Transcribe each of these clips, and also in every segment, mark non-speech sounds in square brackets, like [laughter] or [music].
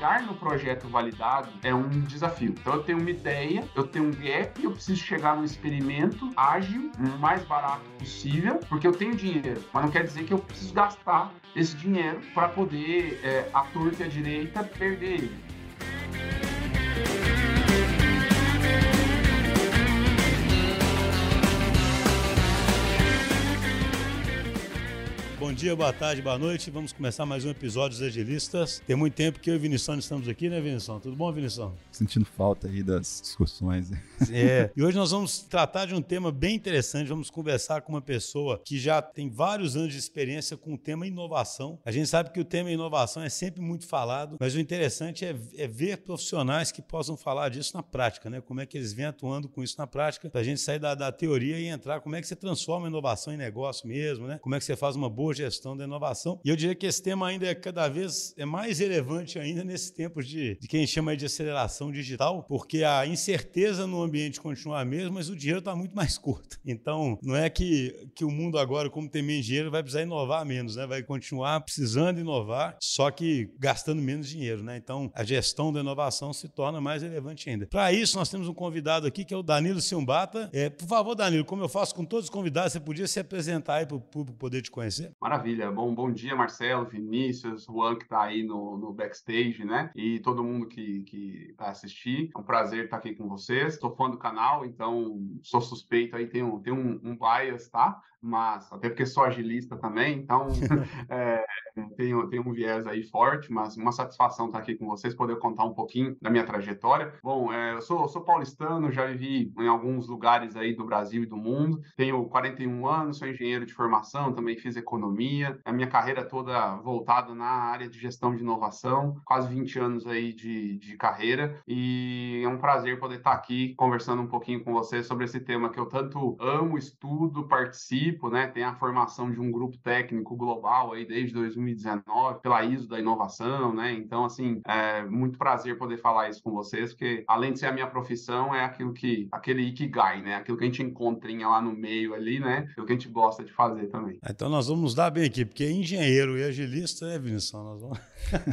chegar no projeto validado é um desafio. Então eu tenho uma ideia, eu tenho um gap, eu preciso chegar no experimento ágil, o mais barato possível, porque eu tenho dinheiro, mas não quer dizer que eu preciso gastar esse dinheiro para poder é, e a direita perder ele. Bom dia, boa tarde, boa noite. Vamos começar mais um episódio dos Agilistas. Tem muito tempo que eu e Vinição estamos aqui, né, Vinição? Tudo bom, Vinição? Sentindo falta aí das discussões. É. [laughs] E hoje nós vamos tratar de um tema bem interessante. Vamos conversar com uma pessoa que já tem vários anos de experiência com o tema inovação. A gente sabe que o tema inovação é sempre muito falado, mas o interessante é, é ver profissionais que possam falar disso na prática, né? Como é que eles vêm atuando com isso na prática, para a gente sair da, da teoria e entrar. Como é que você transforma a inovação em negócio mesmo, né? Como é que você faz uma boa gestão da inovação. E eu diria que esse tema ainda é cada vez é mais relevante ainda nesses tempos de, de que a gente chama de aceleração digital, porque a incerteza no ambiente continua a mesma, mas o dinheiro está muito mais [laughs] curto. Então, não é que, que o mundo agora, como tem menos dinheiro, vai precisar inovar menos, né? Vai continuar precisando inovar, só que gastando menos dinheiro, né? Então, a gestão da inovação se torna mais relevante ainda. Para isso, nós temos um convidado aqui que é o Danilo Simbata. É, por favor, Danilo, como eu faço com todos os convidados, você podia se apresentar aí para o público poder te conhecer? Maravilha. Bom, bom dia, Marcelo, Vinícius, Juan, que está aí no, no, backstage, né? E todo mundo que, vai assistir. É um prazer estar aqui com vocês. Sou fã do canal, então sou suspeito aí, tenho, tenho um, um bias, tá? Mas, até porque sou agilista também, então [laughs] [laughs] é, tenho, tenho um viés aí forte, mas uma satisfação estar aqui com vocês, poder contar um pouquinho da minha trajetória. Bom, é, eu sou, sou paulistano, já vivi em alguns lugares aí do Brasil e do mundo. Tenho 41 anos, sou engenheiro de formação, também fiz economia a minha carreira toda voltada na área de gestão de inovação, quase 20 anos aí de, de carreira, e é um prazer poder estar aqui conversando um pouquinho com você sobre esse tema que eu tanto amo, estudo, participo, né? Tem a formação de um grupo técnico global aí desde 2019, pela ISO da inovação, né? Então, assim, é muito prazer poder falar isso com vocês, porque além de ser a minha profissão, é aquilo que, aquele ikigai, né? Aquilo que a gente encontra lá no meio ali, né? O que a gente gosta de fazer também. Então, nós vamos dar bem aqui, porque engenheiro e agilista é, Vinícius, nós vamos...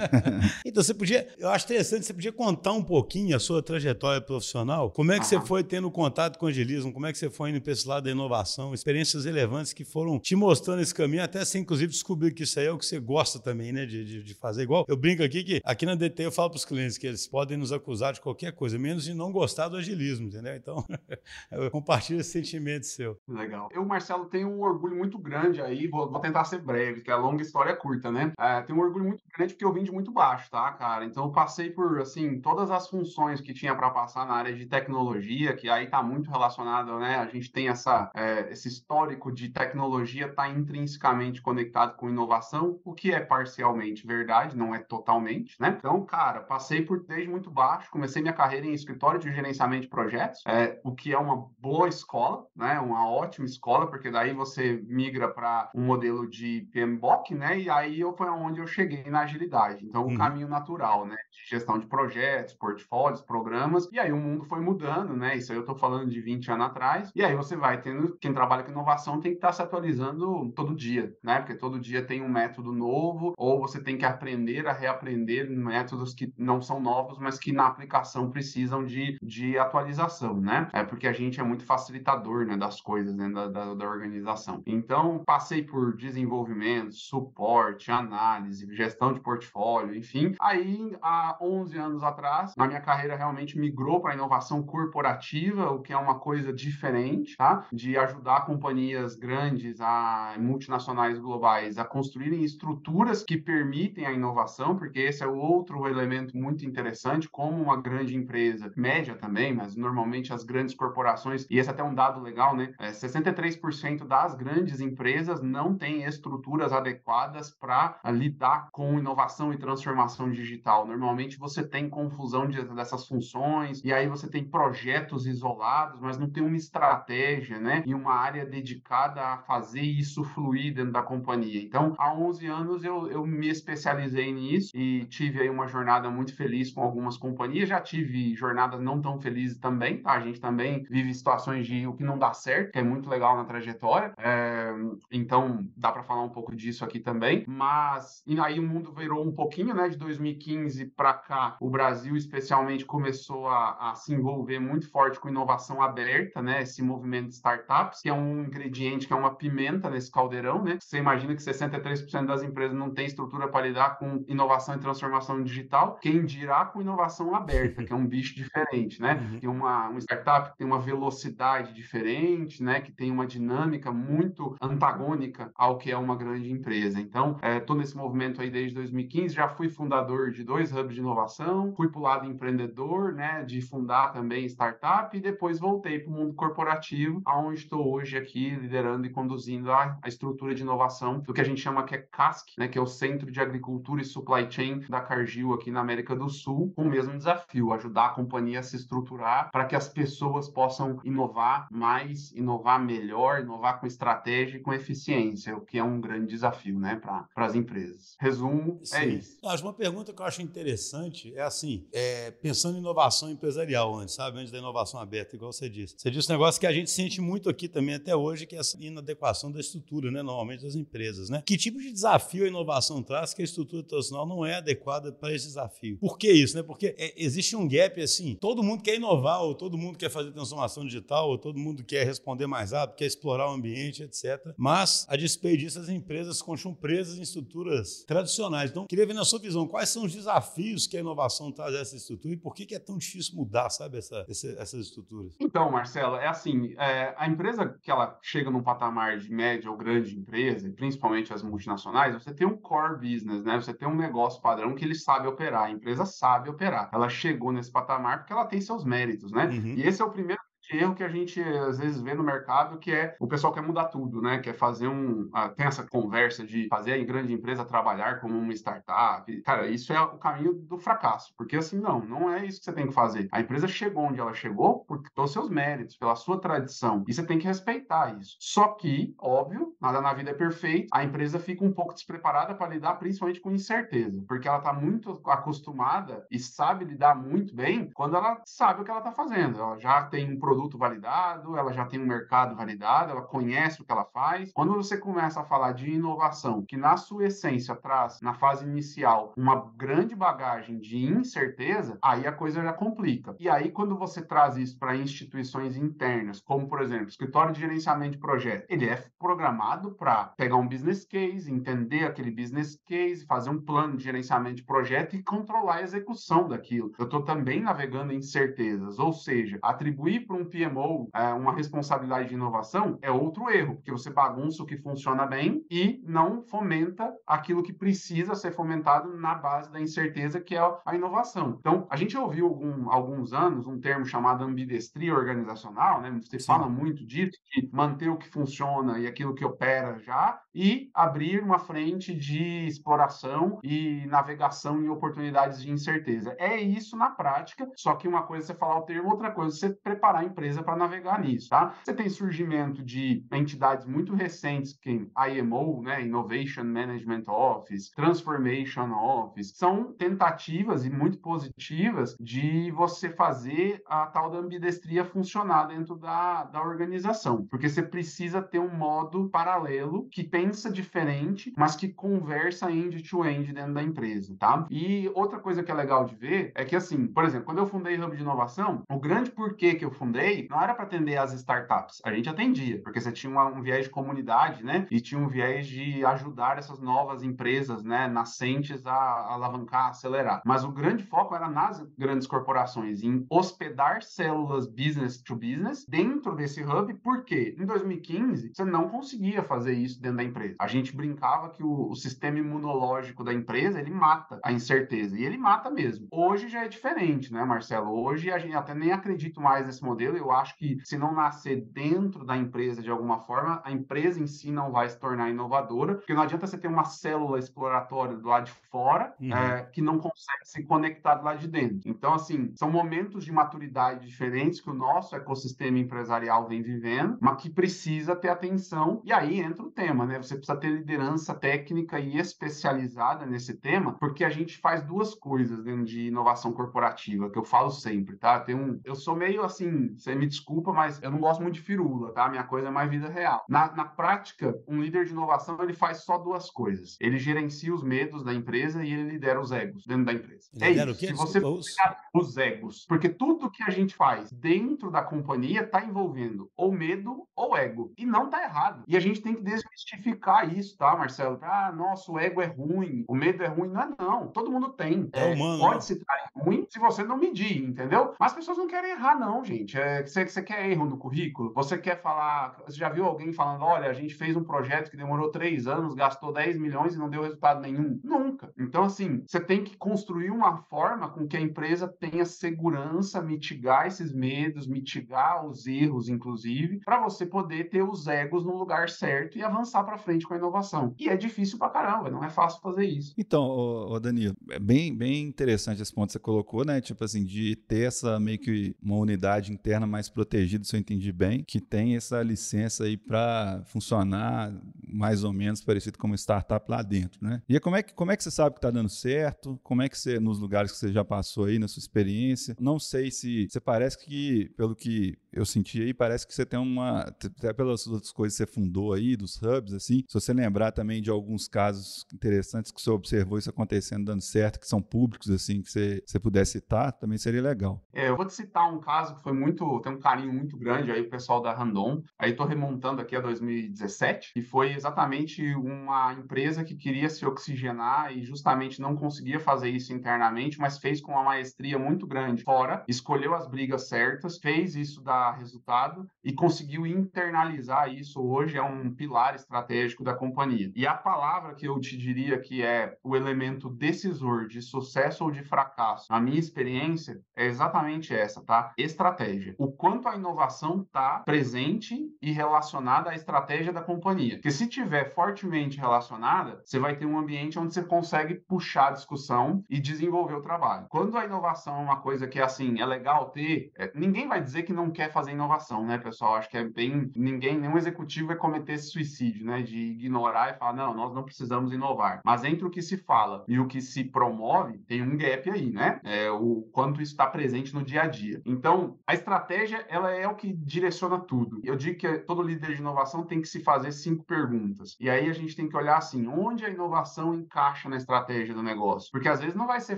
[laughs] então, você podia, eu acho interessante, você podia contar um pouquinho a sua trajetória profissional, como é que você foi tendo contato com o agilismo, como é que você foi indo para esse lado da inovação, experiências relevantes que foram te mostrando esse caminho, até você, inclusive, descobrir que isso aí é o que você gosta também, né, de, de, de fazer. Igual, eu brinco aqui que aqui na DT eu falo para os clientes que eles podem nos acusar de qualquer coisa, menos de não gostar do agilismo, entendeu? Então, [laughs] eu compartilho esse sentimento seu. Legal. Eu, Marcelo, tenho um orgulho muito grande aí, vou, vou tentar ser breve, que a longa história é curta, né? É, tenho um orgulho muito grande porque eu vim de muito baixo, tá, cara? Então eu passei por, assim, todas as funções que tinha para passar na área de tecnologia, que aí tá muito relacionado, né? A gente tem essa, é, esse histórico de tecnologia tá intrinsecamente conectado com inovação, o que é parcialmente verdade, não é totalmente, né? Então, cara, passei por desde muito baixo, comecei minha carreira em escritório de gerenciamento de projetos, é, o que é uma boa escola, né? Uma ótima escola, porque daí você migra para um modelo de PMBOK, né? E aí eu, foi onde eu cheguei na agilidade. Então, o uhum. caminho natural, né? De gestão de projetos, portfólios, programas. E aí o mundo foi mudando, né? Isso aí eu tô falando de 20 anos atrás. E aí você vai tendo, quem trabalha com inovação tem que estar tá se atualizando todo dia, né? Porque todo dia tem um método novo, ou você tem que aprender a reaprender métodos que não são novos, mas que na aplicação precisam de, de atualização, né? É porque a gente é muito facilitador, né? Das coisas, né? Da, da, da organização. Então, passei por desenvolvimento, suporte, análise, gestão de portfólio, enfim. Aí, há 11 anos atrás, na minha carreira realmente migrou para a inovação corporativa, o que é uma coisa diferente, tá? De ajudar companhias grandes, a multinacionais globais, a construírem estruturas que permitem a inovação, porque esse é outro elemento muito interessante, como uma grande empresa, média também, mas normalmente as grandes corporações, e esse é até um dado legal, né? É, 63% das grandes empresas não têm estruturas adequadas para lidar com inovação e transformação digital. Normalmente você tem confusão de dessas funções, e aí você tem projetos isolados, mas não tem uma estratégia, né? E uma área dedicada a fazer isso fluir dentro da companhia. Então, há 11 anos eu, eu me especializei nisso e tive aí uma jornada muito feliz com algumas companhias. Já tive jornadas não tão felizes também, tá? A gente também vive situações de o que não dá certo, que é muito legal na trajetória. É, então, dá para falar um pouco disso aqui também. Mas e aí o mundo virou um pouquinho, né? De 2015 para cá, o Brasil especialmente começou a, a, se envolver muito forte com inovação aberta, né? Esse movimento de startups, que é um ingrediente que é uma pimenta nesse caldeirão, né? Você imagina que 63% das empresas não tem estrutura para lidar com inovação e transformação digital. Quem dirá com inovação aberta, que é um [laughs] bicho diferente, né? Uhum. Tem uma, uma startup que tem uma velocidade diferente, né? Que tem uma dinâmica muito antagônica ao que é uma grande empresa. Então, estou é, nesse movimento aí desde 2015, já fui fundador de dois hubs de inovação, fui para o lado empreendedor, né? De fundar também startup e depois voltei para o mundo corporativo, aonde estou hoje aqui liderando e conduzindo a, a estrutura de inovação do que a gente chama que é CASC, né? Que é o Centro de Agricultura e Supply Chain da Cargill aqui na América do Sul, com o mesmo desafio, ajudar a companhia a se estruturar para que as pessoas possam inovar mais, inovar melhor, inovar com estratégia e com eficiência, o que é um grande desafio, né, para as empresas. Resumo, é Sim. é isso. Acho uma pergunta que eu acho interessante é assim, é, pensando em inovação empresarial antes, sabe, antes da inovação aberta, igual você disse. Você disse um negócio que a gente sente muito aqui também até hoje, que é essa inadequação da estrutura, né, normalmente das empresas, né? Que tipo de desafio a inovação traz que a estrutura tradicional não é adequada para esse desafio? Por que isso, né? Porque é, existe um gap assim, todo mundo quer inovar, ou todo mundo quer fazer transformação digital, ou todo mundo quer responder mais rápido, quer explorar o ambiente, etc. Mas, a despeito disso, as empresas continuam presas em estruturas tradicionais. Então, queria ver na sua visão, quais são os desafios que a inovação traz a essa estrutura e por que, é tão difícil mudar, sabe, essa, essa, essas estruturas? Então, Marcelo, é assim, é, a empresa que ela chega num patamar de média ou grande empresa, principalmente as multinacionais, você tem um core business, né? Você tem um negócio padrão que ele sabe operar, a empresa sabe operar. Ela chegou nesse patamar porque ela tem seus méritos, né? Uhum. E esse é o primeiro erro que a gente às vezes vê no mercado, que é o pessoal quer mudar tudo, né? Quer fazer um. Uh, tem essa conversa de fazer a grande empresa trabalhar como uma startup. Cara, isso é o caminho do fracasso. Porque assim, não, não é isso que você tem que fazer. A empresa chegou onde ela chegou por, pelos seus méritos, pela sua tradição. E você tem que respeitar isso. Só que, óbvio, nada na vida é perfeito. A empresa fica um pouco despreparada para lidar principalmente com incerteza. Porque ela está muito acostumada e sabe lidar muito bem quando ela sabe o que ela está fazendo. Ela já tem um produto produto validado, ela já tem um mercado validado, ela conhece o que ela faz. Quando você começa a falar de inovação, que na sua essência traz, na fase inicial, uma grande bagagem de incerteza, aí a coisa já complica. E aí, quando você traz isso para instituições internas, como por exemplo, escritório de gerenciamento de projeto, ele é programado para pegar um business case, entender aquele business case, fazer um plano de gerenciamento de projeto e controlar a execução daquilo. Eu estou também navegando incertezas, ou seja, atribuir para um PMO é, uma responsabilidade de inovação é outro erro, porque você bagunça o que funciona bem e não fomenta aquilo que precisa ser fomentado na base da incerteza, que é a inovação. Então, a gente ouviu algum, alguns anos um termo chamado ambidestria organizacional, né? Você Sim. fala muito disso, que manter o que funciona e aquilo que opera já e abrir uma frente de exploração e navegação em oportunidades de incerteza. É isso na prática, só que uma coisa é você falar o termo, outra coisa é você preparar empresa para navegar nisso, tá? Você tem surgimento de entidades muito recentes, que IMO, né, Innovation Management Office, Transformation Office, são tentativas e muito positivas de você fazer a tal da ambidestria funcionar dentro da, da organização, porque você precisa ter um modo paralelo que pensa diferente, mas que conversa end-to-end -end dentro da empresa, tá? E outra coisa que é legal de ver é que, assim, por exemplo, quando eu fundei Hub de Inovação, o grande porquê que eu fundei não era para atender as startups. A gente atendia, porque você tinha um viés de comunidade, né? E tinha um viés de ajudar essas novas empresas, né, nascentes a, a alavancar, acelerar. Mas o grande foco era nas grandes corporações, em hospedar células business to business dentro desse hub, porque em 2015 você não conseguia fazer isso dentro da empresa. A gente brincava que o, o sistema imunológico da empresa ele mata a incerteza e ele mata mesmo. Hoje já é diferente, né, Marcelo? Hoje a gente até nem acredito mais nesse modelo modelo. Eu acho que se não nascer dentro da empresa de alguma forma, a empresa em si não vai se tornar inovadora, porque não adianta você ter uma célula exploratória do lado de fora uhum. é, que não consegue se conectar do lado de dentro. Então, assim, são momentos de maturidade diferentes que o nosso ecossistema empresarial vem vivendo, mas que precisa ter atenção. E aí entra o tema, né? Você precisa ter liderança técnica e especializada nesse tema, porque a gente faz duas coisas dentro de inovação corporativa, que eu falo sempre, tá? Tem um, eu sou meio assim, você me desculpa, mas eu não gosto muito de firula, tá? Minha coisa é mais vida real. Na, na prática, um líder de inovação ele faz só duas coisas. Ele gerencia os medos da empresa e ele lidera os egos dentro da empresa. É lidera isso. O quê? Se você os... os egos, porque tudo que a gente faz dentro da companhia está envolvendo ou medo ou ego e não está errado. E a gente tem que desmistificar isso, tá, Marcelo? Ah, nosso ego é ruim, o medo é ruim, não é não. Todo mundo tem. É, é humano. Pode né? se estar ruim se você não medir, entendeu? Mas as pessoas não querem errar, não, gente. É, você, você quer erro no currículo? Você quer falar. Você já viu alguém falando: olha, a gente fez um projeto que demorou três anos, gastou 10 milhões e não deu resultado nenhum? Nunca. Então, assim, você tem que construir uma forma com que a empresa tenha segurança, mitigar esses medos, mitigar os erros, inclusive, para você poder ter os egos no lugar certo e avançar para frente com a inovação. E é difícil pra caramba, não é fácil fazer isso. Então, ô, Danilo, é bem, bem interessante esse ponto que você colocou, né? Tipo assim, de ter essa meio que uma unidade interna mais protegida, se eu entendi bem, que tem essa licença aí para funcionar mais ou menos parecido como startup lá dentro, né? E como é que, como é que você sabe que está dando certo? Como é que você, nos lugares que você já passou aí, na sua experiência? Não sei se você parece que, pelo que eu senti aí, parece que você tem uma, até pelas outras coisas que você fundou aí, dos hubs, assim, se você lembrar também de alguns casos interessantes que você observou isso acontecendo, dando certo, que são públicos, assim, que você, você puder citar, também seria legal. É, eu vou te citar um caso que foi muito, tem um carinho muito grande aí, o pessoal da Randon, aí tô remontando aqui a 2017, e foi exatamente uma empresa que queria se oxigenar e justamente não conseguia fazer isso internamente, mas fez com uma maestria muito grande fora, escolheu as brigas certas, fez isso dar resultado e conseguiu internalizar isso hoje é um pilar estratégico da companhia. E a palavra que eu te diria que é o elemento decisor de sucesso ou de fracasso, na minha experiência, é exatamente essa, tá? Estratégia. O quanto a inovação está presente e relacionada à estratégia da companhia. Porque se tiver fortemente relacionada, você vai ter um ambiente onde você consegue puxar a discussão e desenvolver o trabalho. Quando a inovação é uma coisa que, assim, é legal ter, é, ninguém vai dizer que não quer fazer inovação, né, pessoal? Acho que é bem. Ninguém, nenhum executivo vai cometer esse suicídio, né, de ignorar e falar, não, nós não precisamos inovar. Mas entre o que se fala e o que se promove, tem um gap aí, né? É, o quanto isso está presente no dia a dia. Então, a estratégia, ela é o que direciona tudo. Eu digo que todo líder de inovação tem que se fazer cinco perguntas. E aí a gente tem que olhar assim, onde a inovação encaixa na estratégia do negócio? Porque às vezes não vai ser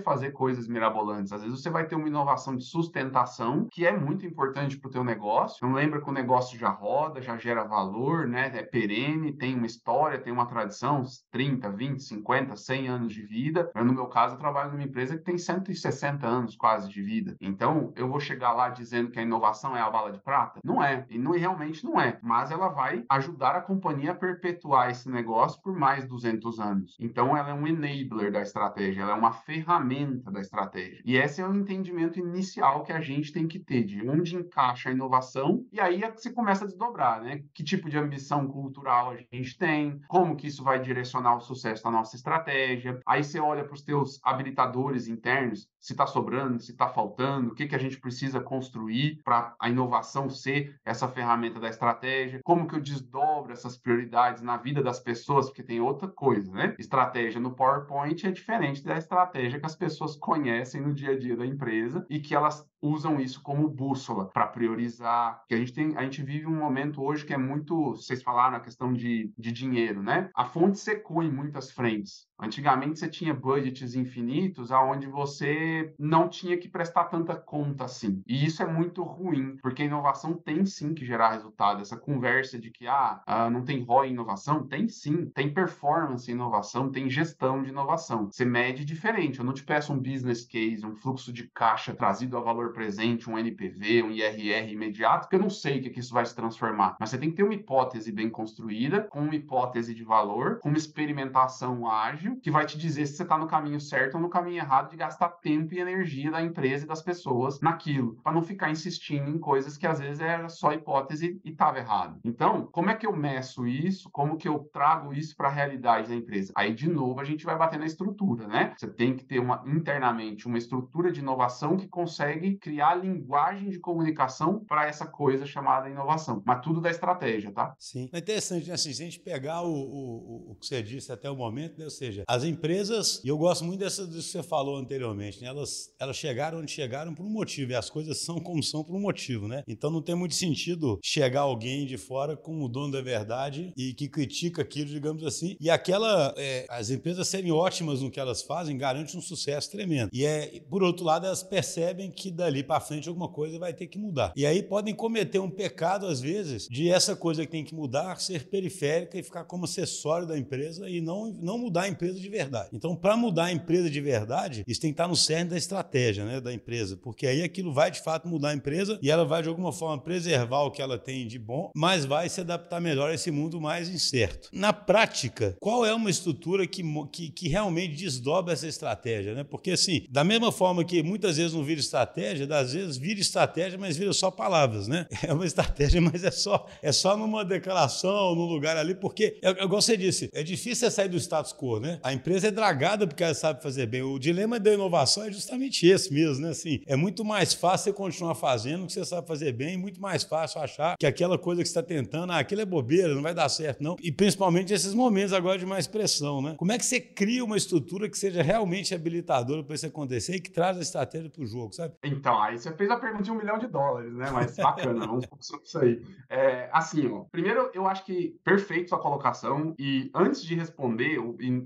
fazer coisas mirabolantes, às vezes você vai ter uma inovação de sustentação, que é muito importante para o teu negócio. Não lembra que o negócio já roda, já gera valor, né? É perene, tem uma história, tem uma tradição, 30, 20, 50, 100 anos de vida. Eu, no meu caso, eu trabalho numa empresa que tem 160 anos quase de vida. Então, eu vou chegar lá dizendo que a inovação é a bala de prata? Não é, e não, realmente não é. Mas ela vai ajudar a companhia a perpetuar esse negócio por mais 200 anos. Então, ela é um enabler da estratégia, ela é uma ferramenta da estratégia. E esse é o entendimento inicial que a gente tem que ter de onde encaixa a inovação e aí é que você começa a desdobrar, né? Que tipo de ambição cultural a gente tem, como que isso vai direcionar o sucesso da nossa estratégia. Aí você olha para os teus habilitadores internos, se está sobrando, se está faltando, o que, que a gente precisa construir para a inovação ser essa ferramenta da estratégia, como que eu desdobro essas prioridades na vida das pessoas, porque tem outra coisa, né? Estratégia no PowerPoint é diferente da estratégia que as pessoas conhecem no dia a dia da empresa e que elas usam isso como bússola para priorizar. Que a gente tem, a gente vive um momento hoje que é muito, vocês falaram a questão de, de dinheiro, né? A fonte secou em muitas frentes. Antigamente você tinha budgets infinitos aonde você não tinha que prestar tanta conta assim. E isso é muito ruim, porque a inovação tem sim que gerar resultado. Essa conversa de que ah, ah não tem ROI em inovação, tem sim. Tem performance em inovação, tem gestão de inovação. Você mede diferente. Eu não te peço um business case, um fluxo de caixa trazido a valor presente, um NPV, um IRR imediato, porque eu não sei o que, que isso vai se transformar. Mas você tem que ter uma hipótese bem construída, com uma hipótese de valor, com uma experimentação ágil, que vai te dizer se você está no caminho certo ou no caminho errado de gastar tempo e energia da empresa e das pessoas naquilo, para não ficar insistindo em coisas que às vezes era só hipótese e estava errado. Então, como é que eu meço isso? Como que eu trago isso para a realidade da empresa? Aí, de novo, a gente vai bater na estrutura, né? Você tem que ter uma internamente uma estrutura de inovação que consegue criar linguagem de comunicação para essa coisa chamada inovação. Mas tudo da estratégia, tá? Sim. É interessante, né? assim, se a gente pegar o, o, o que você disse até o momento, né? ou seja, as empresas, e eu gosto muito dessa, disso que você falou anteriormente, né? elas, elas chegaram onde chegaram por um motivo, e as coisas são como são por um motivo, né? Então não tem muito sentido chegar alguém de fora como o dono da verdade e que critica aquilo, digamos assim, e aquela, é, as empresas serem ótimas no que elas fazem garante um sucesso tremendo. E é, por outro lado, elas percebem que dali para frente alguma coisa vai ter que mudar. E aí podem cometer um pecado, às vezes, de essa coisa que tem que mudar ser periférica e ficar como acessório da empresa e não, não mudar a empresa de verdade. Então, para mudar a empresa de verdade, isso tem que estar no cerne da estratégia né, da empresa, porque aí aquilo vai de fato mudar a empresa e ela vai de alguma forma preservar o que ela tem de bom, mas vai se adaptar melhor a esse mundo mais incerto. Na prática, qual é uma estrutura que, que, que realmente desdobra essa estratégia? Né? Porque, assim, da mesma forma que muitas vezes não vira estratégia, às vezes vira estratégia, mas vira só palavras, né? [laughs] É uma estratégia, mas é só, é só numa declaração, num lugar ali, porque, é, igual você disse, é difícil sair do status quo, né? A empresa é dragada porque ela sabe fazer bem. O dilema da inovação é justamente esse mesmo, né? Assim, é muito mais fácil você continuar fazendo o que você sabe fazer bem, muito mais fácil achar que aquela coisa que você está tentando, ah, aquilo é bobeira, não vai dar certo, não. E principalmente esses momentos agora de mais pressão, né? Como é que você cria uma estrutura que seja realmente habilitadora para isso acontecer e que traz a estratégia para o jogo, sabe? Então, aí você fez a pergunta de um milhão de dólares, né? Mas bacana, vamos sobre isso aí. É, assim, ó, primeiro eu acho que perfeito sua colocação e antes de responder,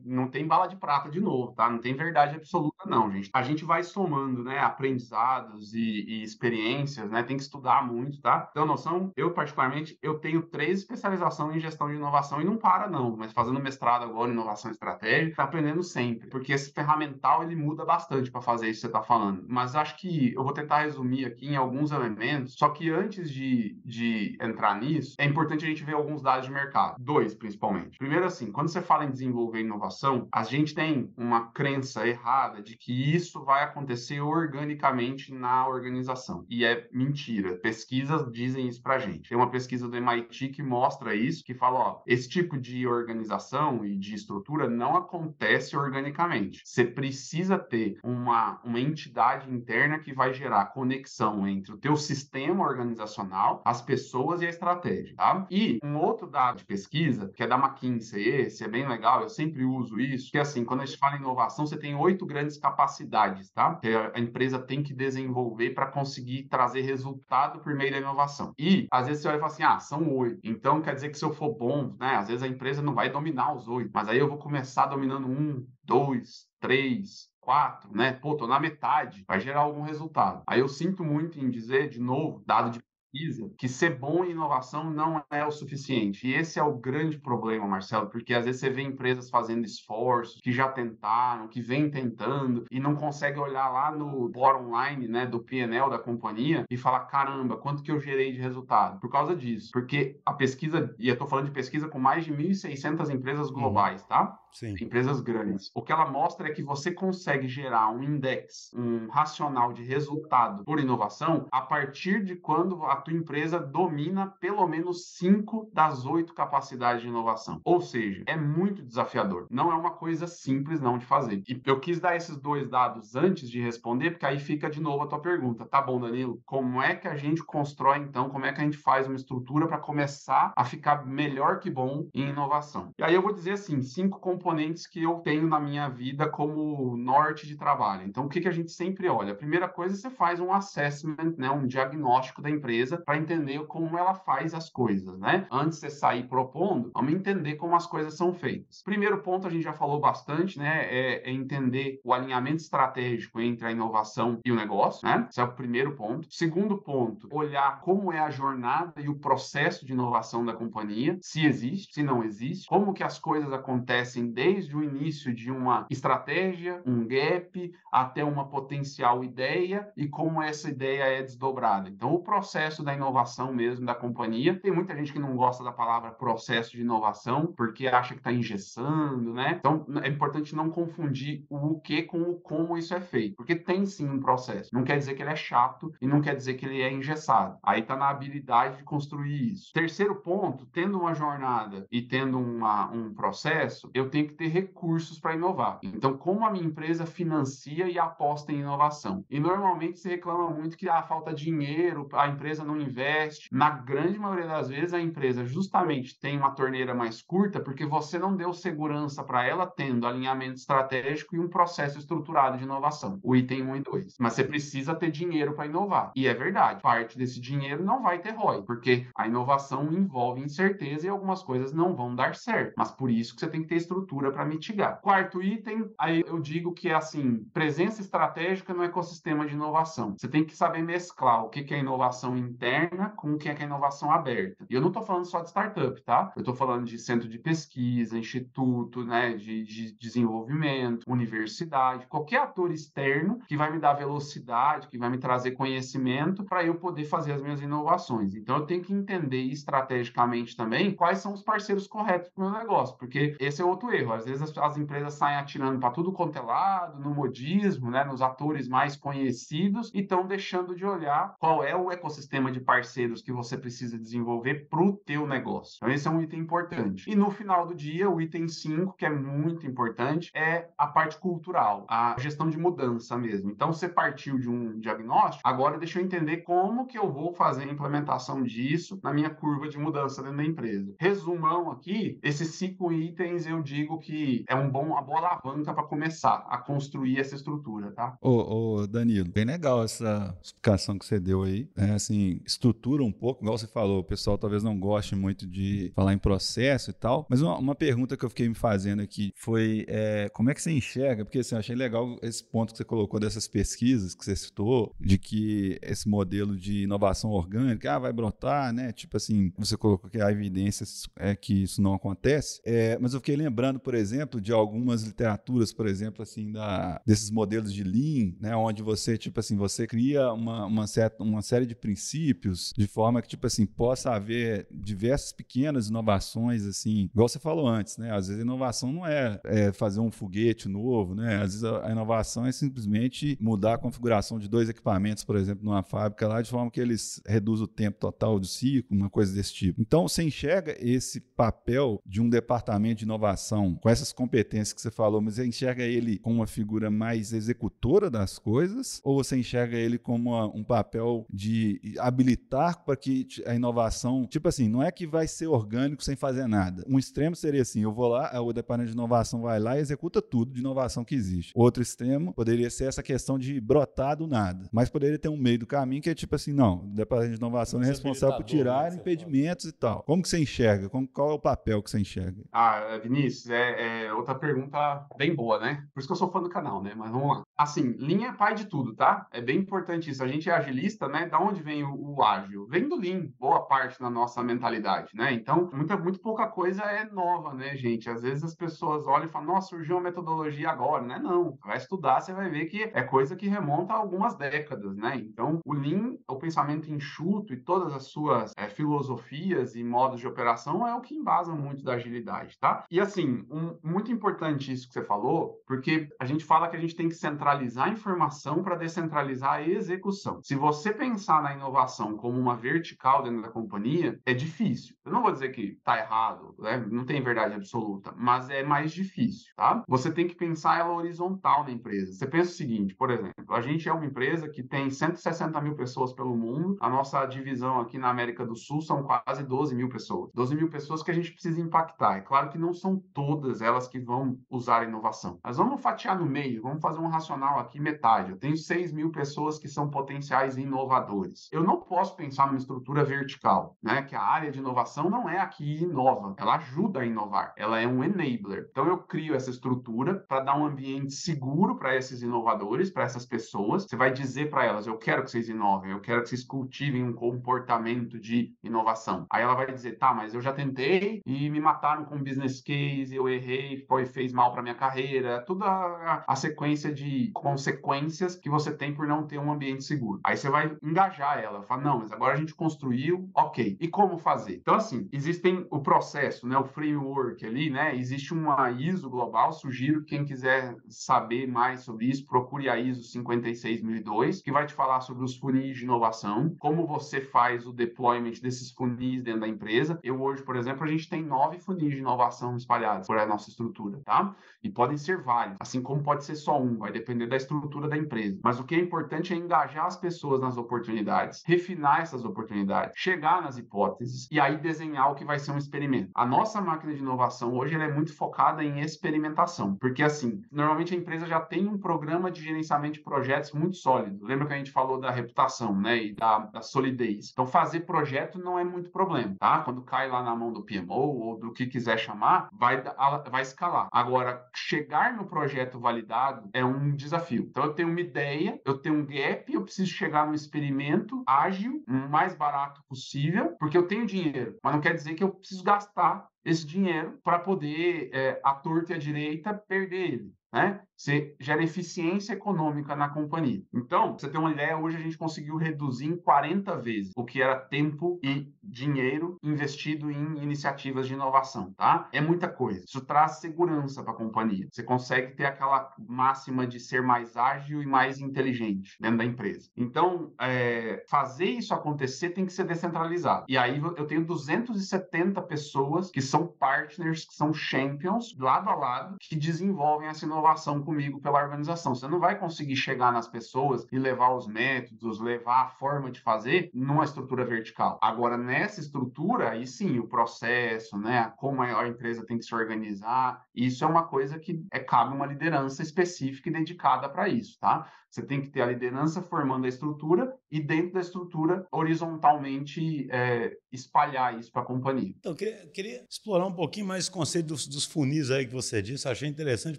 não tem bala de prata de novo, tá? Não tem verdade absoluta não, gente. A gente vai somando, né, aprendizados e, e experiências, né? Tem que estudar muito, tá? Então, noção, eu particularmente, eu tenho três especializações em gestão de inovação e não para não, mas fazendo mestrado agora em inovação estratégica, tá aprendendo sempre, porque esse ferramental ele muda bastante para fazer isso que você tá falando. Mas acho que eu vou tentar resumir aqui em alguns elementos, só que antes de, de entrar nisso, é importante a gente ver alguns dados de mercado. Dois, principalmente. Primeiro, assim, quando você fala em desenvolver inovação, a gente tem uma crença errada de que isso vai acontecer organicamente na organização. E é mentira. Pesquisas dizem isso pra gente. Tem uma pesquisa do MIT que mostra isso, que fala, ó, esse tipo de organização e de estrutura não acontece organicamente. Você precisa ter uma, uma entidade interna que vai gerar conexão entre o teu sistema organizacional, as pessoas e a estratégia, tá? E um outro dado de pesquisa, que é da McKinsey, esse é bem legal, eu sempre uso isso, que é assim, quando a gente fala em inovação, você tem oito grandes capacidades, tá? Que a empresa tem que desenvolver para conseguir trazer resultado por meio da inovação. E, às vezes, você olha e fala assim, ah, são oito. Então, quer dizer que se eu for bom, né? Às vezes a empresa não vai dominar os oito, mas aí eu vou começar dominando um, dois, três, quatro, né? Pô, tô na metade, vai gerar algum resultado. Aí eu sinto muito em dizer, de novo, dado de pesquisa que ser bom em inovação não é o suficiente. E esse é o grande problema, Marcelo, porque às vezes você vê empresas fazendo esforços, que já tentaram, que vem tentando e não consegue olhar lá no bottom line, né, do PNL da companhia e falar, caramba, quanto que eu gerei de resultado? Por causa disso. Porque a pesquisa, e eu tô falando de pesquisa com mais de 1.600 empresas globais, tá? Sim. empresas grandes. O que ela mostra é que você consegue gerar um index, um racional de resultado por inovação a partir de quando a tua empresa domina pelo menos cinco das oito capacidades de inovação. Ou seja, é muito desafiador. Não é uma coisa simples não de fazer. E eu quis dar esses dois dados antes de responder, porque aí fica de novo a tua pergunta. Tá bom, Danilo? Como é que a gente constrói então? Como é que a gente faz uma estrutura para começar a ficar melhor que bom em inovação? E aí eu vou dizer assim, cinco componentes componentes que eu tenho na minha vida como norte de trabalho. Então, o que, que a gente sempre olha? A primeira coisa, você faz um assessment, né, um diagnóstico da empresa empresa para entender como ela faz as coisas, né? Antes de você sair propondo, vamos entender como as coisas são feitas. Primeiro ponto, a gente já falou bastante, né? É, é entender o alinhamento estratégico entre a inovação e o negócio, né? Esse é o primeiro ponto. Segundo ponto, olhar como é a jornada e o processo de inovação da companhia, se existe, se não existe, como que as coisas acontecem desde o início de uma estratégia, um gap, até uma potencial ideia e como essa ideia é desdobrada. Então, o processo da inovação mesmo da companhia, tem muita gente que não gosta da palavra processo de inovação, porque acha que está engessando, né? Então, é importante não confundir o que com o como isso é feito, porque tem sim um processo. Não quer dizer que ele é chato e não quer dizer que ele é engessado. Aí está na habilidade de construir isso. Terceiro ponto, tendo uma jornada e tendo uma, um processo, eu tenho que ter recursos para inovar. Então, como a minha empresa financia e aposta em inovação? E normalmente se reclama muito que ah, falta dinheiro, a empresa não investe. Na grande maioria das vezes, a empresa justamente tem uma torneira mais curta porque você não deu segurança para ela tendo alinhamento estratégico e um processo estruturado de inovação. O item 1 e 2. Mas você precisa ter dinheiro para inovar. E é verdade, parte desse dinheiro não vai ter ROI, porque a inovação envolve incerteza e algumas coisas não vão dar certo. Mas por isso que você tem que ter estrutura para mitigar. Quarto item, aí eu digo que é assim, presença estratégica no ecossistema de inovação. Você tem que saber mesclar o que é inovação interna com o que é inovação aberta. E eu não estou falando só de startup, tá? Eu estou falando de centro de pesquisa, instituto, né, de, de desenvolvimento, universidade, qualquer ator externo que vai me dar velocidade, que vai me trazer conhecimento para eu poder fazer as minhas inovações. Então eu tenho que entender estrategicamente também quais são os parceiros corretos para o meu negócio, porque esse é outro erro. Às vezes as, as empresas saem atirando para tudo quanto é lado, no modismo, né, nos atores mais conhecidos e estão deixando de olhar qual é o ecossistema de parceiros que você precisa desenvolver para o teu negócio. Então esse é um item importante. E no final do dia, o item 5, que é muito importante, é a parte cultural, a gestão de mudança mesmo. Então você partiu de um diagnóstico, agora deixa eu entender como que eu vou fazer a implementação disso na minha curva de mudança dentro da empresa. Resumão aqui, esses cinco itens eu digo que é um bom, uma boa alavanca para começar a construir essa estrutura, tá? Ô, ô, Danilo, bem legal essa explicação que você deu aí. É, assim, estrutura um pouco, igual você falou, o pessoal talvez não goste muito de falar em processo e tal, mas uma, uma pergunta que eu fiquei me fazendo aqui foi é, como é que você enxerga, porque assim, eu achei legal esse ponto que você colocou dessas pesquisas que você citou, de que esse modelo de inovação orgânica, ah, vai brotar, né? Tipo assim, você colocou que há evidências é que isso não acontece, é, mas eu fiquei lembrando, por exemplo, de algumas literaturas, por exemplo, assim, da, desses modelos de Lean, né? Onde você, tipo assim, você cria uma, uma, certa, uma série de princípios de forma que, tipo assim, possa haver diversas pequenas inovações, assim, igual você falou antes, né? Às vezes a inovação não é, é fazer um foguete novo, né? Às vezes a, a inovação é simplesmente mudar a configuração de dois equipamentos, por exemplo, numa fábrica lá, de forma que eles reduzam o tempo total do ciclo, uma coisa desse tipo. Então, você enxerga esse papel de um departamento de inovação com essas competências que você falou, mas você enxerga ele como uma figura mais executora das coisas, ou você enxerga ele como uma, um papel de habilitar para que a inovação, tipo assim, não é que vai ser orgânico sem fazer nada. Um extremo seria assim: eu vou lá, o departamento de inovação vai lá e executa tudo de inovação que existe. Outro extremo poderia ser essa questão de brotar do nada, mas poderia ter um meio do caminho que é tipo assim: não, o departamento de inovação é responsável por tirar né, impedimentos e tal. Como que você enxerga? Como, qual é o papel que você enxerga? Ah, Vinícius, é, é outra pergunta bem boa, né? Por isso que eu sou fã do canal, né? Mas vamos lá. Assim, linha é pai de tudo, tá? É bem importante isso. A gente é agilista, né? Da onde vem o, o ágil? Vem do Lean, boa parte na nossa mentalidade, né? Então, muita, muito pouca coisa é nova, né, gente? Às vezes as pessoas olham e falam, nossa, surgiu uma metodologia agora, né? Não, vai estudar, você vai ver que é coisa que remonta a algumas décadas, né? Então, o Lean, o pensamento enxuto e todas as suas é, filosofias e modos de operação é o que embasa muito da agilidade, tá? E assim, um, muito importante isso que você falou, porque a gente fala que a gente tem que centralizar a informação para descentralizar a execução. Se você pensar na inovação como uma vertical dentro da companhia, é difícil. Eu não vou dizer que tá errado, né? não tem verdade absoluta, mas é mais difícil, tá? Você tem que pensar ela horizontal na empresa. Você pensa o seguinte, por exemplo, a gente é uma empresa que tem 160 mil pessoas pelo mundo, a nossa divisão aqui na América do Sul são quase 12 mil pessoas. 12 mil pessoas que a gente precisa impactar. É claro que não são todas elas que vão usar inovação. Mas vamos fatiar no meio, vamos fazer um racional aqui, metade. Eu tenho 6 mil pessoas que são potenciais inovadores. Eu não posso pensar numa estrutura vertical, né? Que a área de inovação não é aqui inova, ela ajuda a inovar, ela é um enabler. Então eu crio essa estrutura para dar um ambiente seguro para esses inovadores, para essas pessoas. Você vai dizer para elas: eu quero que vocês inovem, eu quero que vocês cultivem um comportamento de inovação. Aí ela vai dizer: tá, mas eu já tentei e me mataram com business case, eu errei, foi fez mal para minha carreira, toda a, a sequência de consequências que você tem por não ter um ambiente seguro. Aí você vai engajar ela, fala: não, mas agora a gente construiu, ok. E como fazer? Então, assim, existem o processo, né, o framework ali, né? Existe uma ISO global, sugiro quem quiser saber mais sobre isso, procure a ISO 56002, que vai te falar sobre os funis de inovação, como você faz o deployment desses funis dentro da empresa. Eu hoje, por exemplo, a gente tem nove funis de inovação espalhados por a nossa estrutura, tá? E podem ser vários, assim como pode ser só um, vai depender da estrutura da empresa. Mas o que é importante é engajar as pessoas nas oportunidades, refinar essas oportunidades, chegar nas hipóteses e aí desenhar o que vai ser um experimento. A nossa máquina de inovação hoje é muito focada em experimentação, porque assim, normalmente a empresa já tem um programa de gerenciamento de projetos muito sólido. Lembra que a gente falou da reputação, né, e da, da solidez. Então fazer projeto não é muito problema, tá? Quando cai lá na mão do PMO ou do que quiser chamar, vai, vai escalar. Agora, chegar no projeto validado é um desafio. Então eu tenho uma ideia, eu tenho um gap, eu preciso chegar no experimento ágil, mais barato possível, porque eu tenho dinheiro, mas não quer dizer que eu preciso gastar esse dinheiro para poder, é, a torta e a direita, perder ele. Né? Você gera eficiência econômica na companhia. Então, você ter uma ideia, hoje a gente conseguiu reduzir em 40 vezes o que era tempo e dinheiro investido em iniciativas de inovação, tá? É muita coisa. Isso traz segurança para a companhia. Você consegue ter aquela máxima de ser mais ágil e mais inteligente dentro da empresa. Então, é, fazer isso acontecer tem que ser descentralizado. E aí eu tenho 270 pessoas que são partners, que são champions, lado a lado, que desenvolvem essa inovação comigo pela organização. Você não vai conseguir chegar nas pessoas e levar os métodos, levar a forma de fazer numa estrutura vertical. Agora, nessa estrutura, aí sim, o processo, né, como a empresa tem que se organizar, isso é uma coisa que é, cabe uma liderança específica e dedicada para isso, tá? Você tem que ter a liderança formando a estrutura e dentro da estrutura, horizontalmente, é, espalhar isso para a companhia. Então, eu queria, queria, explorar um pouquinho mais esse conceito dos, dos funis aí que você disse, achei interessante,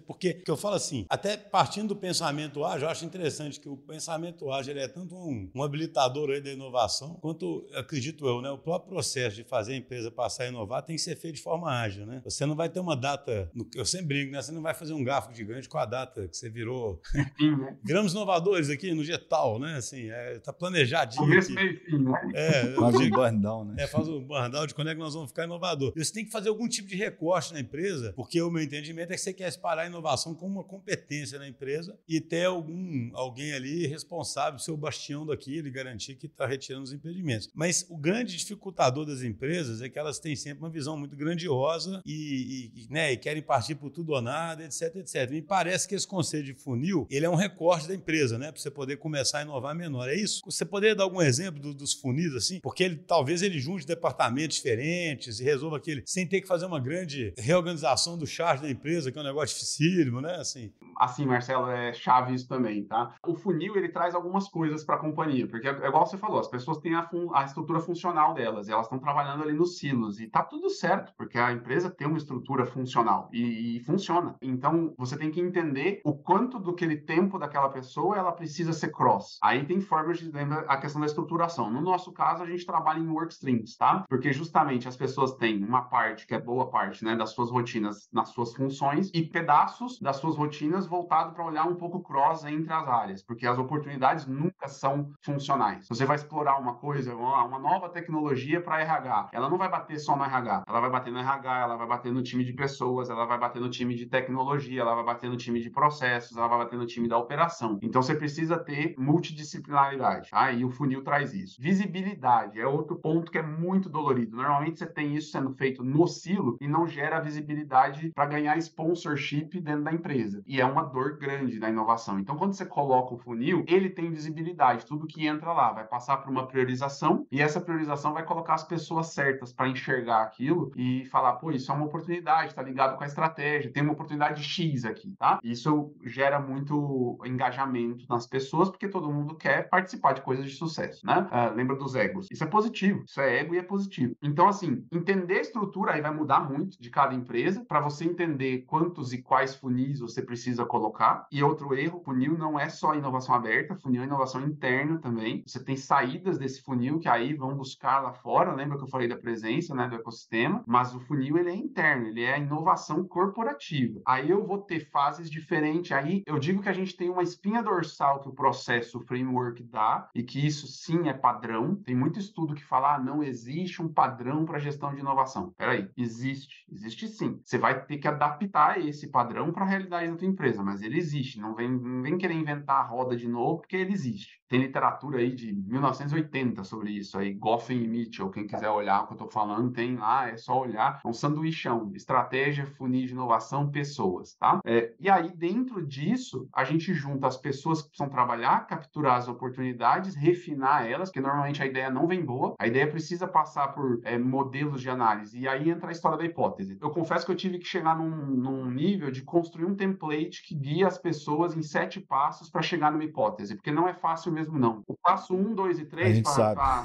porque que eu falo assim, até partindo do pensamento ágil, eu acho interessante que o pensamento ágil ele é tanto um, um habilitador aí da inovação, quanto, acredito eu, né, o próprio processo de fazer a empresa passar a inovar tem que ser feito de forma ágil. Né? Você não vai ter uma data, eu sempre brinco, né? você não vai fazer um gráfico gigante com a data que você virou. Né? [laughs] Viramos inovadores aqui no dia tal, né? Assim, é, tá planejadinho. Começo, meio fim, né? É, um burn down, É, faz burn down de quando é que nós vamos ficar inovador. Você tem que fazer algum tipo de recorte na empresa, porque o meu entendimento é que você quer espalhar a inovação como uma competência na empresa e ter algum alguém ali responsável, seu bastião daquilo e garantir que está retirando os impedimentos. Mas o grande dificultador das empresas é que elas têm sempre uma visão muito grandiosa e, e, né, e querem partir por tudo ou nada, etc, etc. Me parece que esse conceito de funil, ele é um recorte da empresa, né? Para você poder começar a inovar menor. É isso? Você poderia dar algum exemplo do, dos funis, assim? Porque ele talvez ele junte departamentos diferentes e resolva aquele, sem ter que fazer uma grande reorganização do charge da empresa, que é um negócio dificílimo, né? Assim. Assim, Marcelo, é chave isso também, tá? O funil, ele traz algumas coisas para a companhia, porque é igual você falou, as pessoas têm a, a estrutura funcional delas, elas estão trabalhando ali nos silos, e tá tudo certo, porque a empresa tem uma estrutura funcional e, e funciona. Então, você tem que entender o quanto do aquele tempo daquela pessoa ela precisa ser cross. Aí tem formas de lembra a questão da estruturação. No nosso caso, a gente trabalha em work streams, tá? Porque justamente as pessoas têm uma parte que é boa parte, né, das suas rotinas nas suas funções e pedaços das suas rotinas voltado para olhar um pouco cross entre as áreas, porque as oportunidades nunca são funcionais. Você vai explorar uma coisa, uma nova tecnologia para RH, ela não vai bater só no RH, ela vai bater no RH, ela vai bater no time de pessoas, ela vai bater no time de tecnologia, ela vai bater no time de processos, ela vai bater no time da operação. Então você precisa ter multidisciplinaridade, tá? E o funil traz isso. Visibilidade é outro ponto que é muito dolorido. Normalmente você tem isso sendo feito no silo e não gera visibilidade para ganhar sponsorship dentro da empresa. E é uma dor grande na inovação. Então, quando você coloca o funil, ele tem visibilidade. Tudo que entra lá vai passar por uma priorização e essa priorização vai colocar as pessoas certas para enxergar aquilo e falar, pô, isso é uma oportunidade, tá ligado com a estratégia, tem uma oportunidade X aqui, tá? Isso gera muito engajamento nas pessoas porque todo mundo quer participar de coisas de sucesso, né? Uh, lembra dos egos. Isso é positivo, isso é ego e é positivo. Então, assim, entender a estrutura aí vai mudar muito de cada empresa para você entender quantos e quais funis você precisa colocar. E outro erro, funil não é só inovação aberta, funil é inovação interna também. Você tem saídas desse funil que aí vão buscar lá fora, lembra que eu falei da presença, né, do ecossistema, mas o funil ele é interno, ele é inovação corporativa. Aí eu vou ter fases diferentes, aí eu digo que a gente tem uma espinha dorsal que o processo, o framework dá, e que isso sim é padrão. Tem muito estudo que fala, ah, não existe um padrão para gestão de inovação. Peraí, existe, existe sim. Você vai ter que adaptar esse padrão para a realidade da tua empresa, mas ele existe. Não vem, não vem querer inventar a roda de novo, porque ele existe. Tem literatura aí de 1980 sobre isso, aí Goffin e Mitchell, quem quiser olhar o que eu estou falando, tem lá, é só olhar. É um sanduichão, estratégia, funil de inovação, pessoas, tá? É, e aí, dentro disso, a gente junta as pessoas que precisam trabalhar, capturar as oportunidades, refinar elas, que normalmente a ideia não vem boa, a ideia precisa passar por é, modelos de análise, e aí entra a história da hipótese. Eu confesso que eu tive que chegar num, num nível de construir um template que guia as pessoas em sete passos para chegar numa hipótese, porque não é fácil mesmo, não. O passo um, dois e três, para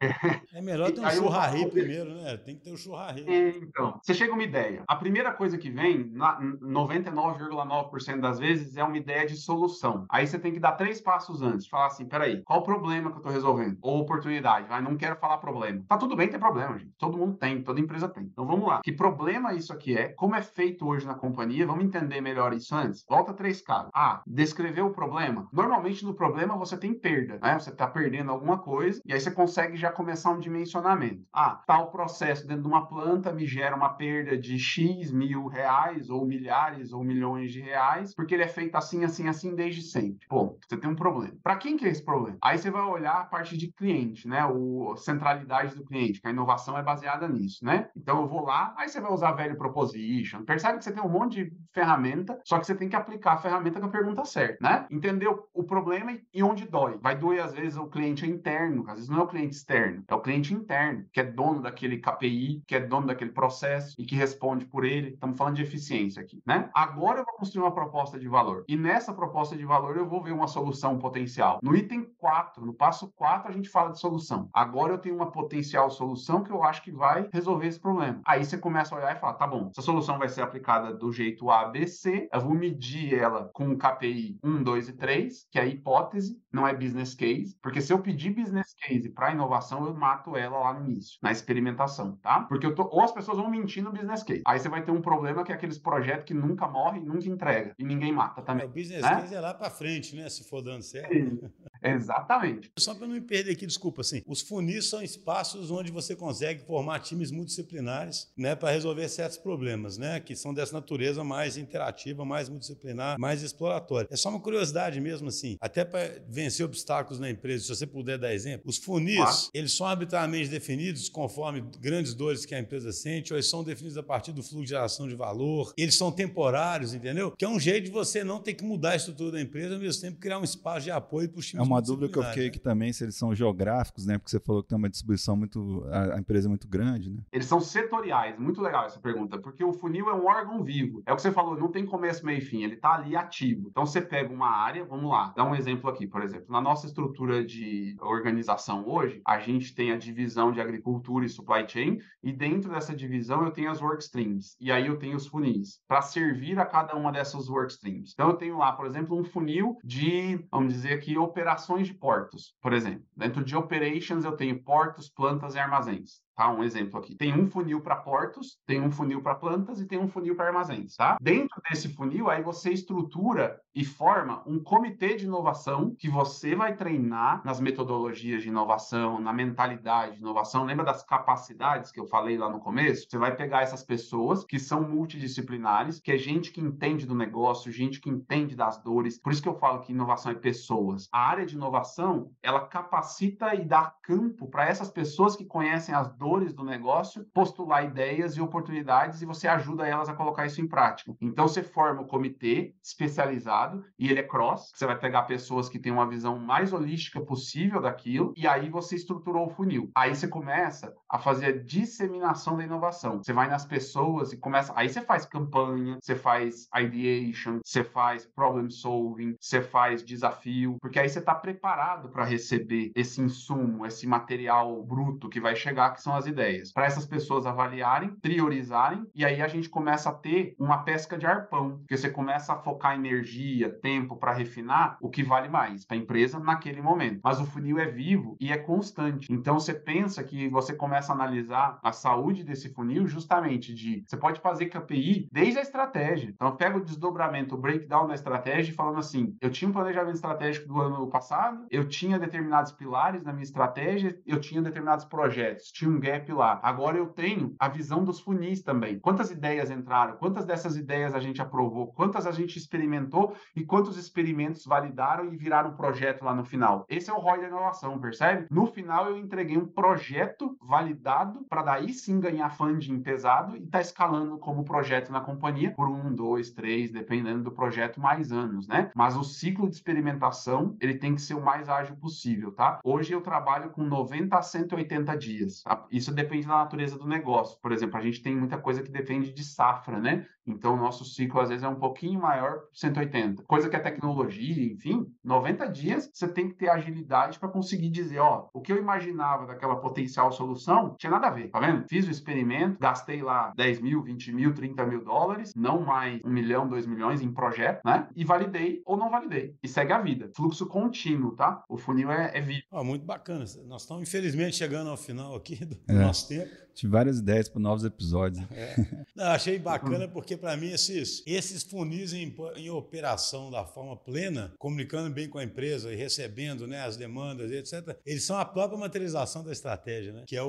[laughs] É melhor ter um churrari primeiro, né? Tem que ter um churrari. Então, você chega uma ideia. A primeira coisa que vem, 99,9% das vezes, é uma ideia de solução. Aí você tem que dar três passos antes. Falar assim, peraí, qual o problema que eu tô resolvendo? Ou oportunidade, vai, não quero falar problema. Tá tudo bem ter problema, gente. Todo mundo tem, toda empresa tem. Então vamos lá. Que problema isso aqui é? Como é feito hoje na companhia? Vamos entender melhor isso antes? Volta três casos. Ah, descrever o problema. Normalmente no problema você tem perda, né? Você tá perdendo alguma coisa e aí você consegue já começar um dimensionamento. Ah, tal processo dentro de uma planta me gera uma perda de X mil reais, ou milhares, ou milhões de reais, porque ele é feito assim, assim, assim desde sempre. Pô, você tem um problema. Para quem que é esse problema? Aí você vai olhar a parte de cliente, né? O centralidade do cliente, que a inovação é baseada nisso, né? Então eu vou lá, aí você vai usar velho proposition. Percebe que você tem um monte de ferramenta, só que você tem que aplicar a ferramenta com a pergunta certa, né? Entendeu o problema e onde dói. Vai doer às vezes o cliente interno, às vezes não é o cliente externo, é o cliente interno, que é dono daquele KPI, que é dono daquele processo e que responde por ele. Estamos falando de eficiência aqui, né? Agora eu vou construir uma proposta de valor. E nessa proposta de valor eu vou ver uma solução potencial. No item 4, no passo 4, a gente fala de solução. Agora eu tenho uma potencial solução que eu acho que vai resolver esse problema. Aí você começa a olhar e fala: tá bom, essa solução vai ser aplicada do jeito A, B, C, eu vou medir ela com o KPI 1, 2 e 3, que é a hipótese, não é business case, porque se eu pedir business case para inovação, eu mato ela lá no início, na experimentação, tá? Porque eu tô, ou as pessoas vão mentir no business case. Aí você vai ter um problema que é aqueles projetos que nunca morrem, nunca entrega e ninguém mata também. É, o business né? case é lá para frente, né? Se for dando certo. Sim. Exatamente. Só para não me perder aqui, desculpa, assim, os funis são espaços onde você consegue formar times multidisciplinares, né, para resolver certos problemas, né, que são dessa natureza mais interativa, mais multidisciplinar, mais exploratória. É só uma curiosidade mesmo, assim, até para vencer obstáculos na empresa, se você puder dar exemplo, os funis, ah. eles são arbitrariamente definidos conforme grandes dores que a empresa sente, ou eles são definidos a partir do fluxo de geração de valor, eles são temporários, entendeu? Que é um jeito de você não ter que mudar a estrutura da empresa, ao mesmo tempo criar um espaço de apoio para os times É uma dúvida que eu fiquei aqui também, se eles são geográficos, né? Porque você falou que tem uma distribuição muito. A, a empresa é muito grande, né? Eles são setoriais, muito legal essa pergunta, porque o funil é um órgão vivo. É o que você falou, não tem começo, meio e fim, ele está ali ativo. Então você pega uma área, vamos lá, dá um exemplo aqui, por exemplo. Na nossa estrutura de organização hoje, a gente tem a divisão de agricultura e supply chain, e dentro dessa divisão eu tenho as work streams, e aí eu tenho os funis, para servir a cada uma dessas work streams. Então eu tenho lá, por exemplo, um funil de, vamos dizer aqui, operações de portos, por exemplo. Dentro de operations eu tenho portos, plantas e armazéns. Tá? Um exemplo aqui. Tem um funil para portos, tem um funil para plantas e tem um funil para armazéns, tá? Dentro desse funil, aí você estrutura e forma um comitê de inovação que você vai treinar nas metodologias de inovação, na mentalidade de inovação. Lembra das capacidades que eu falei lá no começo? Você vai pegar essas pessoas que são multidisciplinares, que é gente que entende do negócio, gente que entende das dores. Por isso que eu falo que inovação é pessoas. A área de inovação, ela capacita e dá campo para essas pessoas que conhecem as dores do negócio, postular ideias e oportunidades e você ajuda elas a colocar isso em prática. Então você forma o um comitê especializado e ele é cross, você vai pegar pessoas que têm uma visão mais holística possível daquilo e aí você estruturou o funil. Aí você começa a fazer a disseminação da inovação. Você vai nas pessoas e começa, aí você faz campanha, você faz ideation, você faz problem solving, você faz desafio, porque aí você está preparado para receber esse insumo, esse material bruto que vai chegar, que são as ideias. Para essas pessoas avaliarem, priorizarem, e aí a gente começa a ter uma pesca de arpão, porque você começa a focar energia, tempo para refinar o que vale mais para a empresa naquele momento. Mas o funil é vivo e é constante. Então você pensa que você começa a analisar a saúde desse funil justamente de você pode fazer KPI desde a estratégia. Então pega o desdobramento, o breakdown da estratégia falando assim, eu tinha um planejamento estratégico do ano passado, eu tinha determinados pilares na minha estratégia, eu tinha determinados projetos, tinha um gap lá. Agora eu tenho a visão dos funis também. Quantas ideias entraram? Quantas dessas ideias a gente aprovou? Quantas a gente experimentou e quantos experimentos validaram e viraram projeto lá no final? Esse é o ROI da inovação, percebe? No final eu entreguei um projeto validado para daí sim ganhar funding pesado e tá escalando como projeto na companhia por um, dois, três, dependendo do projeto, mais anos, né? Mas o ciclo de experimentação ele tem que ser o mais ágil possível, tá? Hoje eu trabalho com 90 a 180 dias. Tá? Isso depende da natureza do negócio. Por exemplo, a gente tem muita coisa que depende de safra, né? Então, o nosso ciclo, às vezes, é um pouquinho maior, 180. Coisa que é tecnologia, enfim, 90 dias, você tem que ter agilidade para conseguir dizer, ó, o que eu imaginava daquela potencial solução, tinha nada a ver, tá vendo? Fiz o experimento, gastei lá 10 mil, 20 mil, 30 mil dólares, não mais 1 milhão, 2 milhões em projeto, né? E validei ou não validei. E segue a vida. Fluxo contínuo, tá? O funil é, é vivo. Ah, muito bacana. Nós estamos, infelizmente, chegando ao final aqui do é. nosso tempo. Tive várias ideias para novos episódios. É. Não, achei bacana [laughs] porque, para mim, esses, esses funis em, em, operação da forma plena, comunicando bem com a empresa e recebendo né, as demandas, etc., eles são a própria materialização da estratégia, né? que é o,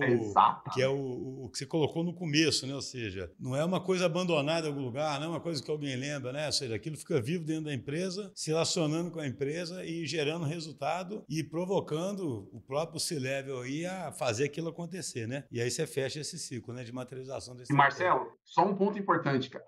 que, é o, o, que você colocou no começo, né? ou seja, não é uma coisa abandonada em algum lugar, não é uma coisa que alguém lembra, né? ou seja, aquilo fica vivo dentro da empresa, se relacionando com a empresa e gerando resultado e provocando o próprio C-Level aí a fazer aquilo acontecer. Né? E aí você fecha fecha esse ciclo né, de materialização desse. Marcelo, só um ponto importante, cara.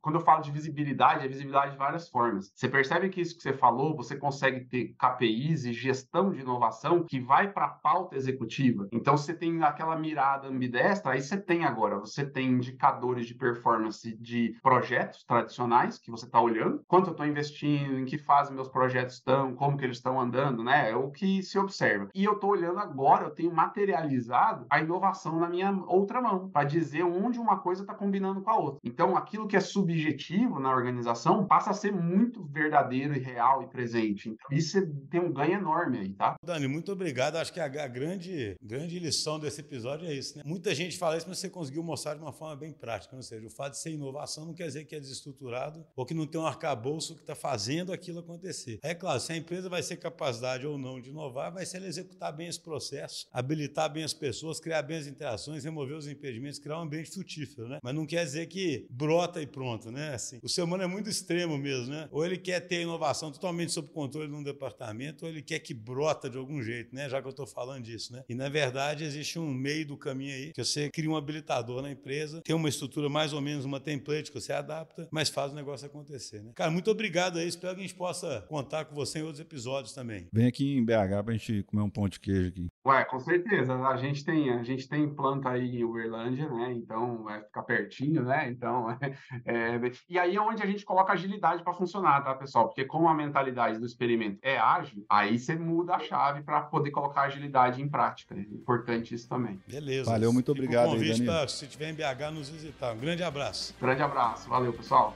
Quando eu falo de visibilidade, é visibilidade de várias formas. Você percebe que isso que você falou, você consegue ter KPIs e gestão de inovação que vai para a pauta executiva. Então você tem aquela mirada ambidestra, aí você tem agora, você tem indicadores de performance de projetos tradicionais que você está olhando, quanto eu estou investindo, em que fase meus projetos estão, como que eles estão andando, né? É o que se observa. E eu estou olhando agora, eu tenho materializado a inovação na minha outra mão, para dizer onde uma coisa está combinando com a outra. Então, aquilo que é subjetivo na organização passa a ser muito verdadeiro e real e presente. Então, isso tem um ganho enorme aí, tá? Dani, muito obrigado. Acho que a, grande, grande lição desse episódio é isso, né? Muita gente fala isso, mas você conseguiu mostrar de uma forma bem prática. Ou seja, o fato de ser inovação não quer dizer que é desestruturado ou que não tem um arcabouço que está fazendo aquilo acontecer. É claro, se a empresa vai ser capacidade ou não de inovar, vai ser ela executar bem esse processo, habilitar bem as pessoas, criar bem as interações, remover os impedimentos, criar um ambiente frutífero, né? Mas não quer dizer que brota e pronto, né? Assim, o ser humano é muito extremo mesmo, né? Ou ele quer ter inovação totalmente sob controle num departamento, ou ele quer que brota de algum jeito, né? Já que eu estou falando disso, né? E na verdade existe um meio do caminho aí que você cria um habilitador na empresa, tem uma estrutura mais ou menos uma template que você adapta, mas faz o negócio acontecer, né? Cara, muito obrigado aí. Espero que a gente possa contar com você em outros episódios também. Vem aqui em BH pra gente comer um pão de queijo aqui. Ué, com certeza. A gente tem, a gente tem planta aí em Uberlândia, né? Então vai ficar pertinho, né? Então, [laughs] é, e aí é onde a gente coloca agilidade para funcionar, tá, pessoal? Porque como a mentalidade do experimento é ágil, aí você muda a chave para poder colocar agilidade em prática. É importante isso também. Beleza. Valeu, muito obrigado. Convite para se tiver em BH nos visitar. Um grande abraço. Grande abraço. Valeu, pessoal.